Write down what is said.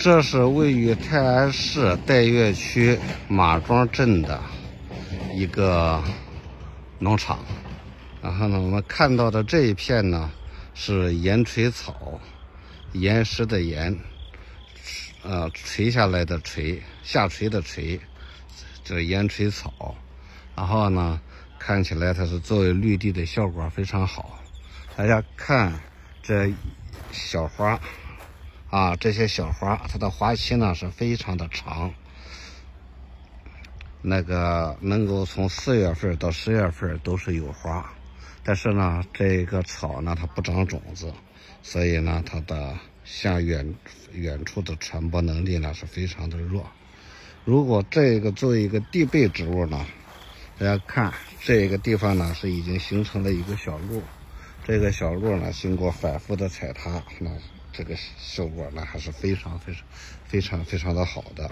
这是位于泰安市岱岳区马庄镇的一个农场。然后呢，我们看到的这一片呢是岩垂草，岩石的岩，呃，垂下来的垂，下垂的垂，这岩垂草。然后呢，看起来它是作为绿地的效果非常好。大家看这小花。啊，这些小花，它的花期呢是非常的长，那个能够从四月份到十月份都是有花，但是呢，这个草呢它不长种子，所以呢它的向远远处的传播能力呢是非常的弱。如果这个作为一个地被植物呢，大家看这个地方呢是已经形成了一个小路，这个小路呢经过反复的踩踏，那。这个效果呢还是非常非常非常非常的好的。